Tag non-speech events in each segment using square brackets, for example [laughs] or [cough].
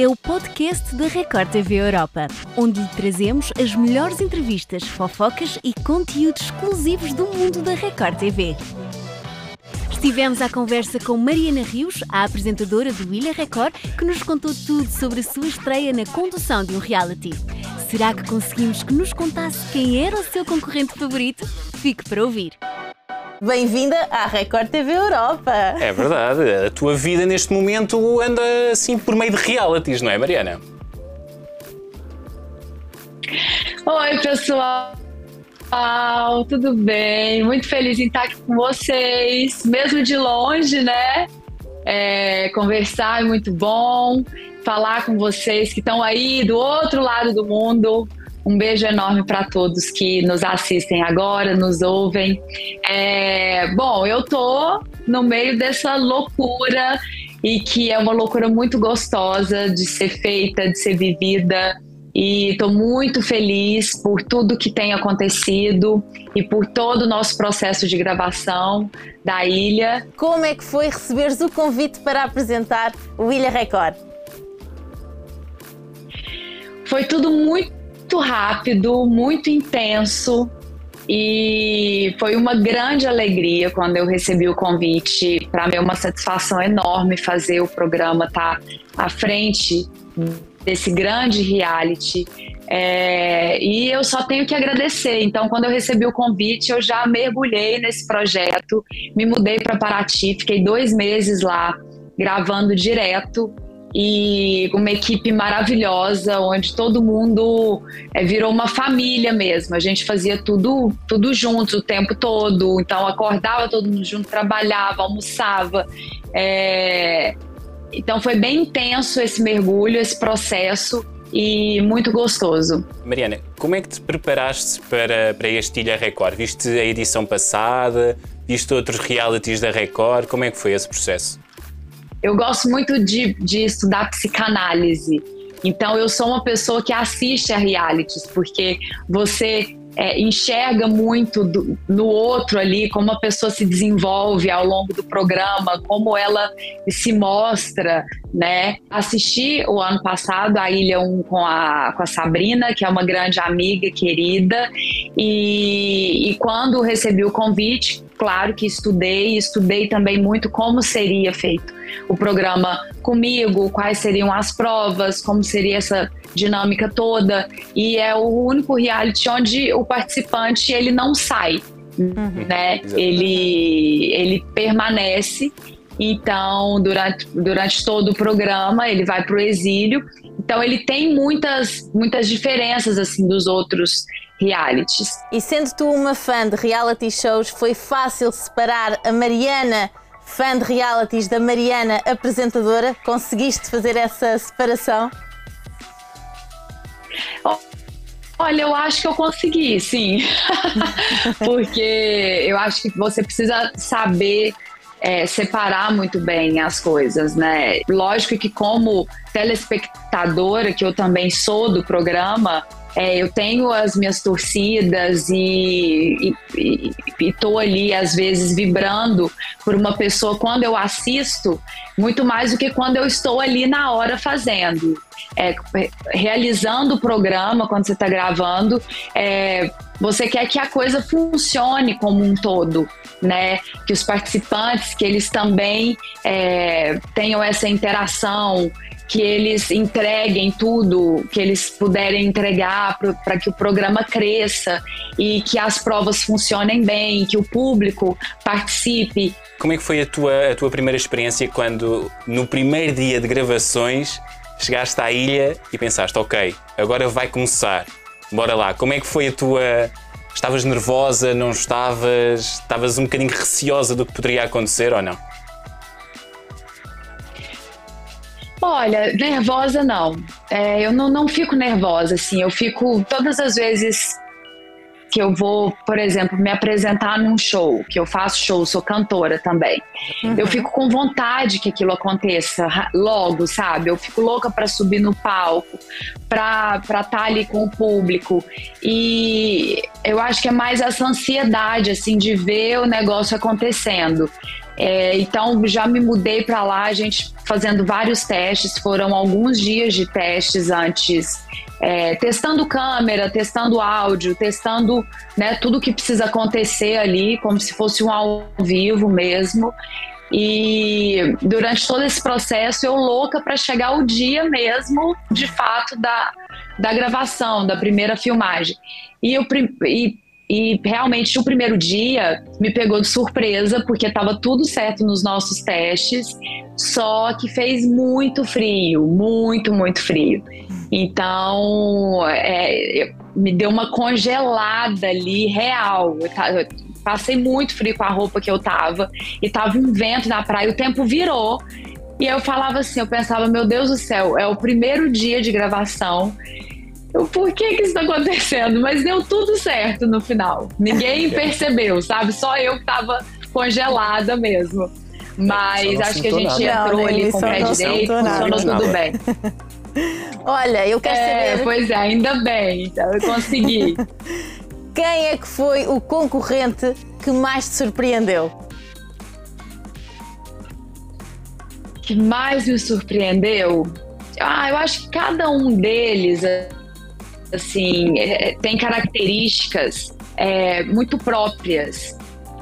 é o podcast da Record TV Europa, onde lhe trazemos as melhores entrevistas, fofocas e conteúdos exclusivos do mundo da Record TV. Estivemos à conversa com Mariana Rios, a apresentadora do Ilha Record, que nos contou tudo sobre a sua estreia na condução de um reality. Será que conseguimos que nos contasse quem era o seu concorrente favorito? Fique para ouvir. Bem-vinda à Record TV Europa. É verdade. A tua vida neste momento anda assim por meio de realities, não é, Mariana? Oi, pessoal. Tudo bem? Muito feliz em estar aqui com vocês, mesmo de longe, né? É, conversar é muito bom, falar com vocês que estão aí do outro lado do mundo, um beijo enorme para todos que nos assistem agora, nos ouvem. É, bom, eu tô no meio dessa loucura e que é uma loucura muito gostosa de ser feita, de ser vivida. E estou muito feliz por tudo que tem acontecido e por todo o nosso processo de gravação da ilha. Como é que foi receberes o convite para apresentar o Ilha Record? Foi tudo muito muito rápido, muito intenso. E foi uma grande alegria quando eu recebi o convite. Para mim é uma satisfação enorme fazer o programa estar tá à frente desse grande reality. É, e eu só tenho que agradecer. Então, quando eu recebi o convite, eu já mergulhei nesse projeto, me mudei para Paraty, fiquei dois meses lá gravando direto e uma equipe maravilhosa, onde todo mundo é, virou uma família mesmo. A gente fazia tudo, tudo juntos o tempo todo. Então acordava todo mundo junto, trabalhava, almoçava. É... Então foi bem intenso esse mergulho, esse processo e muito gostoso. Mariana, como é que te preparaste para, para este Ilha Record? Viste a edição passada? Viste outros realities da Record? Como é que foi esse processo? Eu gosto muito de, de estudar psicanálise. Então, eu sou uma pessoa que assiste a realities, porque você é, enxerga muito do, no outro ali, como a pessoa se desenvolve ao longo do programa, como ela se mostra, né? Assisti o ano passado a Ilha 1 com a, com a Sabrina, que é uma grande amiga querida, e, e quando recebi o convite, claro que estudei, estudei também muito como seria feito o programa comigo, quais seriam as provas, como seria essa dinâmica toda. E é o único reality onde o participante ele não sai, uhum. né? Ele, ele permanece. Então, durante, durante todo o programa, ele vai para o exílio. Então, ele tem muitas, muitas diferenças assim dos outros realities. E sendo tu uma fã de reality shows, foi fácil separar a Mariana fã de realities da Mariana, apresentadora, conseguiste fazer essa separação? Olha, eu acho que eu consegui, sim. [laughs] Porque eu acho que você precisa saber é, separar muito bem as coisas, né? Lógico que como telespectadora, que eu também sou do programa, é, eu tenho as minhas torcidas e estou ali, às vezes, vibrando por uma pessoa quando eu assisto, muito mais do que quando eu estou ali na hora fazendo. É, realizando o programa, quando você está gravando, é, você quer que a coisa funcione como um todo, né? Que os participantes, que eles também é, tenham essa interação, que eles entreguem tudo que eles puderem entregar para que o programa cresça e que as provas funcionem bem, que o público participe. Como é que foi a tua, a tua primeira experiência quando, no primeiro dia de gravações, chegaste à ilha e pensaste, ok, agora vai começar, bora lá. Como é que foi a tua. Estavas nervosa, não estavas? Estavas um bocadinho receosa do que poderia acontecer ou não? Olha, nervosa não. É, eu não, não fico nervosa, assim. Eu fico todas as vezes que eu vou, por exemplo, me apresentar num show, que eu faço show, sou cantora também. Uhum. Eu fico com vontade que aquilo aconteça logo, sabe? Eu fico louca para subir no palco, para estar tá ali com o público. E eu acho que é mais essa ansiedade, assim, de ver o negócio acontecendo. É, então já me mudei para lá, a gente fazendo vários testes, foram alguns dias de testes antes, é, testando câmera, testando áudio, testando né, tudo que precisa acontecer ali, como se fosse um ao vivo mesmo. E durante todo esse processo eu louca para chegar o dia mesmo, de fato, da, da gravação, da primeira filmagem. E, eu, e, e realmente o primeiro dia me pegou de surpresa, porque estava tudo certo nos nossos testes, só que fez muito frio, muito, muito frio. Então, é, me deu uma congelada ali, real. Eu Passei muito frio com a roupa que eu tava. E tava um vento na praia, o tempo virou. E eu falava assim, eu pensava, meu Deus do céu, é o primeiro dia de gravação. Eu, por que que isso tá acontecendo? Mas deu tudo certo no final. Ninguém [laughs] percebeu, sabe? Só eu que tava congelada mesmo. Mas acho que a gente nada. entrou não, ali com o pé direito, funcionou tudo bem. [laughs] Olha, eu quero é, saber. Pois é, ainda bem, então eu consegui. [laughs] Quem é que foi o concorrente que mais te surpreendeu? Que mais me surpreendeu? Ah, eu acho que cada um deles, assim, é, tem características é, muito próprias.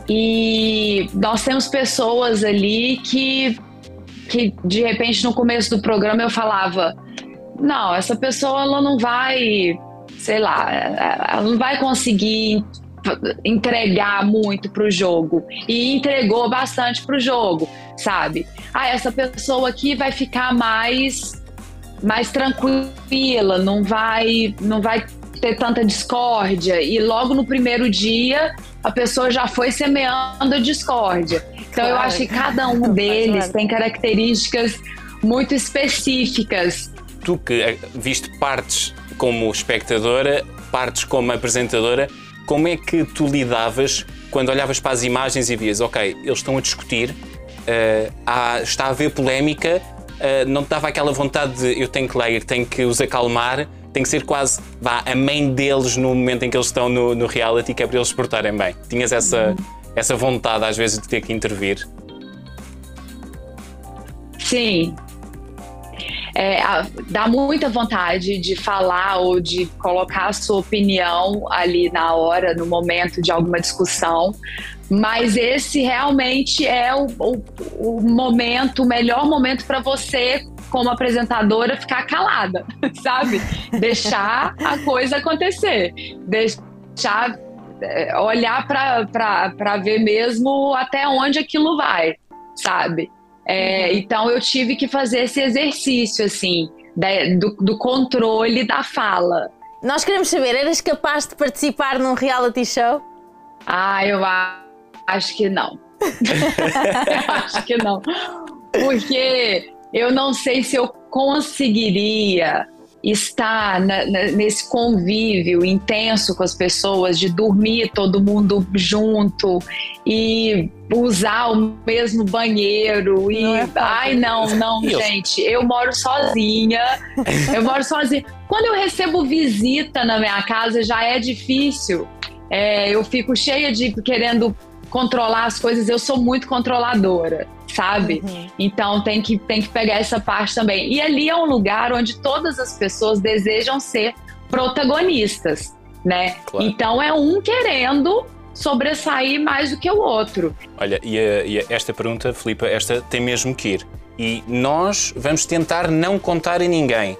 E nós temos pessoas ali que, que, de repente, no começo do programa eu falava: não, essa pessoa ela não vai sei lá, ela não vai conseguir entregar muito pro jogo e entregou bastante pro jogo, sabe? Ah, essa pessoa aqui vai ficar mais mais tranquila, não vai não vai ter tanta discórdia e logo no primeiro dia a pessoa já foi semeando a discórdia. Então claro. eu acho que cada um [laughs] deles tem características muito específicas. Tu que eh, viste partes como espectadora, partes como apresentadora, como é que tu lidavas quando olhavas para as imagens e vias, ok, eles estão a discutir, uh, há, está a haver polémica, uh, não dava aquela vontade de eu tenho que ler, tenho que os acalmar, tem que ser quase vá, a mãe deles no momento em que eles estão no, no reality, que é para eles portarem bem. Tinhas essa, essa vontade às vezes de ter que intervir? Sim, é, dá muita vontade de falar ou de colocar a sua opinião ali na hora, no momento de alguma discussão, mas esse realmente é o, o, o momento, o melhor momento para você como apresentadora ficar calada, [laughs] sabe? Deixar a coisa acontecer, deixar é, olhar para ver mesmo até onde aquilo vai, sabe? É, uhum. Então eu tive que fazer esse exercício, assim, da, do, do, controle da fala. Nós queremos saber, eras capaz de participar num reality show? Ah, eu acho que não. eu [laughs] acho que não. Porque eu não sei se eu conseguiria estar na, na, nesse convívio intenso com as pessoas, de dormir todo mundo junto e usar o mesmo banheiro e não é ai não, não, gente, eu moro sozinha. eu moro sozinha. Quando eu recebo visita na minha casa já é difícil. É, eu fico cheia de querendo controlar as coisas, eu sou muito controladora, sabe? Uhum. Então tem que, tem que pegar essa parte também. E ali é um lugar onde todas as pessoas desejam ser protagonistas, né? Claro. Então é um querendo sobressair mais do que o outro. Olha, e, a, e a esta pergunta, Filipa, esta tem mesmo que ir. E nós vamos tentar não contar a ninguém,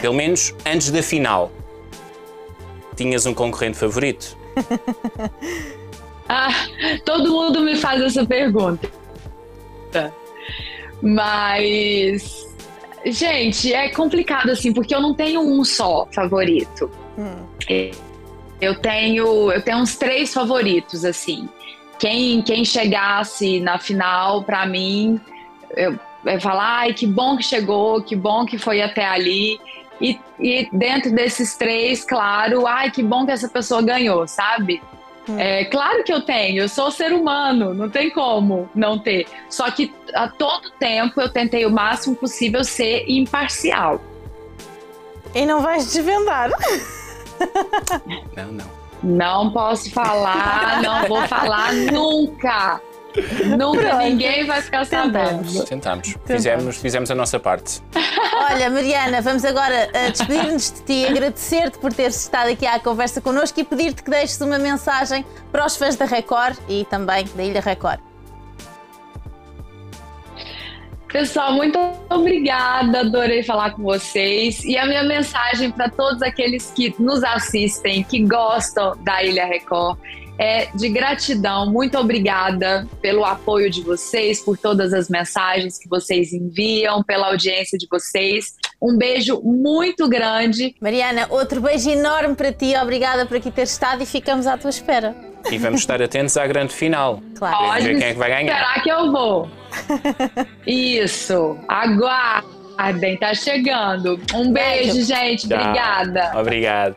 pelo menos antes da final. Tinhas um concorrente favorito? [laughs] Ah, todo mundo me faz essa pergunta. Mas, gente, é complicado assim, porque eu não tenho um só favorito. Hum. Eu tenho, eu tenho uns três favoritos assim. Quem, quem chegasse na final, para mim, eu, eu falar, ai, que bom que chegou, que bom que foi até ali. E, e dentro desses três, claro, ai, que bom que essa pessoa ganhou, sabe? É, claro que eu tenho, eu sou ser humano, não tem como não ter. Só que a todo tempo eu tentei o máximo possível ser imparcial. E não vais desvendar. Não, não. Não posso falar, não vou falar [laughs] nunca. Nunca Pronto. ninguém vai ficar sabendo. Tentamos. Tentámos. Fizemos, fizemos a nossa parte. Olha, Mariana, vamos agora uh, despedir-nos de ti, agradecer-te por teres estado aqui à conversa connosco e pedir-te que deixes uma mensagem para os fãs da Record e também da Ilha Record. Pessoal, muito obrigada, adorei falar com vocês. E a minha mensagem para todos aqueles que nos assistem, que gostam da Ilha Record, é de gratidão. Muito obrigada pelo apoio de vocês, por todas as mensagens que vocês enviam, pela audiência de vocês. Um beijo muito grande. Mariana, outro beijo enorme para ti, obrigada por aqui teres estado e ficamos à tua espera. E vamos estar atentos à grande final. Claro. Vamos ver quem é que vai ganhar. Será que eu vou? [laughs] Isso. Aguardem, tá chegando. Um beijo, Beijo. gente. Tchau. Obrigada. Obrigado.